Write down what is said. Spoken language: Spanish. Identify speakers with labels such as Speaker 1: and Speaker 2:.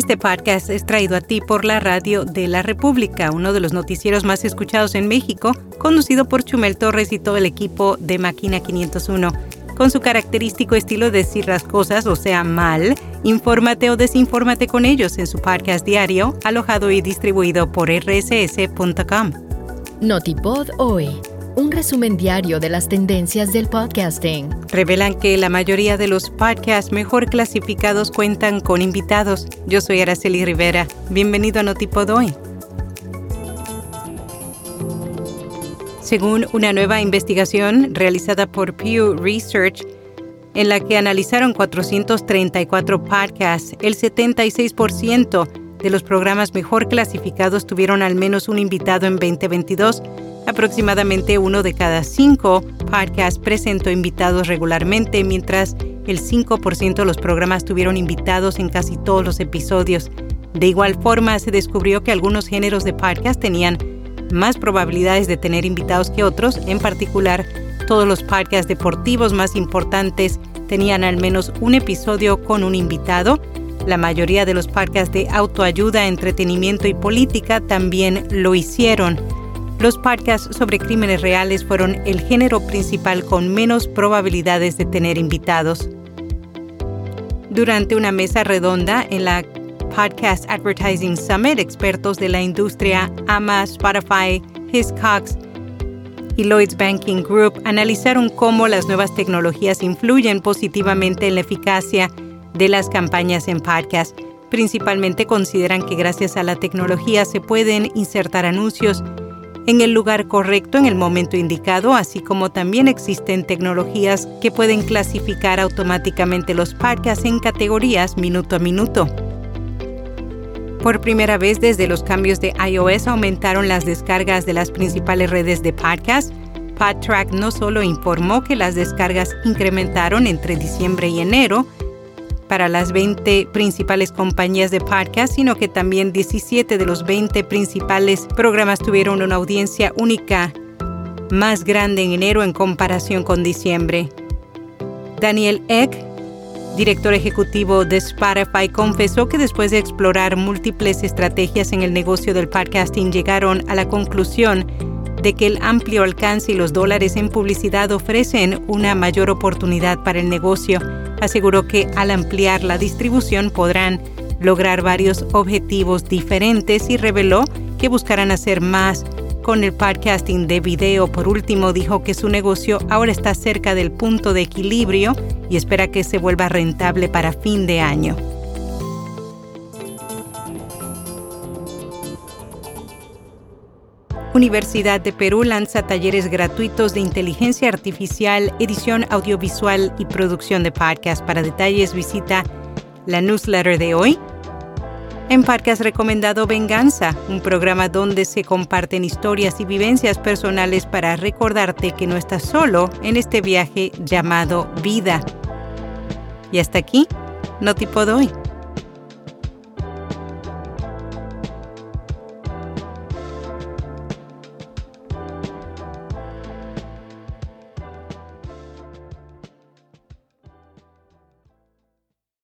Speaker 1: Este podcast es traído a ti por la Radio de la República, uno de los noticieros más escuchados en México, conducido por Chumel Torres y todo el equipo de Máquina 501. Con su característico estilo de decir las cosas, o sea, mal, infórmate o desinfórmate con ellos en su podcast diario, alojado y distribuido por rss.com.
Speaker 2: Notipod hoy un resumen diario de las tendencias del podcasting.
Speaker 1: Revelan que la mayoría de los podcasts mejor clasificados cuentan con invitados. Yo soy Araceli Rivera. Bienvenido a Notipod hoy. Según una nueva investigación realizada por Pew Research, en la que analizaron 434 podcasts, el 76% de los programas mejor clasificados tuvieron al menos un invitado en 2022 Aproximadamente uno de cada cinco podcasts presentó invitados regularmente, mientras el 5% de los programas tuvieron invitados en casi todos los episodios. De igual forma, se descubrió que algunos géneros de podcast tenían más probabilidades de tener invitados que otros, en particular, todos los podcasts deportivos más importantes tenían al menos un episodio con un invitado. La mayoría de los podcasts de autoayuda, entretenimiento y política también lo hicieron. Los podcasts sobre crímenes reales fueron el género principal con menos probabilidades de tener invitados. Durante una mesa redonda en la Podcast Advertising Summit, expertos de la industria AMA, Spotify, Hiscox y Lloyds Banking Group analizaron cómo las nuevas tecnologías influyen positivamente en la eficacia de las campañas en podcast. Principalmente consideran que gracias a la tecnología se pueden insertar anuncios en el lugar correcto en el momento indicado, así como también existen tecnologías que pueden clasificar automáticamente los podcasts en categorías minuto a minuto. Por primera vez desde los cambios de iOS aumentaron las descargas de las principales redes de podcast. PodTrack no solo informó que las descargas incrementaron entre diciembre y enero, para las 20 principales compañías de podcast, sino que también 17 de los 20 principales programas tuvieron una audiencia única más grande en enero en comparación con diciembre. Daniel Eck, director ejecutivo de Spotify, confesó que después de explorar múltiples estrategias en el negocio del podcasting llegaron a la conclusión de que el amplio alcance y los dólares en publicidad ofrecen una mayor oportunidad para el negocio. Aseguró que al ampliar la distribución podrán lograr varios objetivos diferentes y reveló que buscarán hacer más con el podcasting de video. Por último, dijo que su negocio ahora está cerca del punto de equilibrio y espera que se vuelva rentable para fin de año. Universidad de Perú lanza talleres gratuitos de inteligencia artificial, edición audiovisual y producción de podcast. Para detalles visita la newsletter de hoy. En Podcast recomendado Venganza, un programa donde se comparten historias y vivencias personales para recordarte que no estás solo en este viaje llamado vida. Y hasta aquí, no tipo hoy.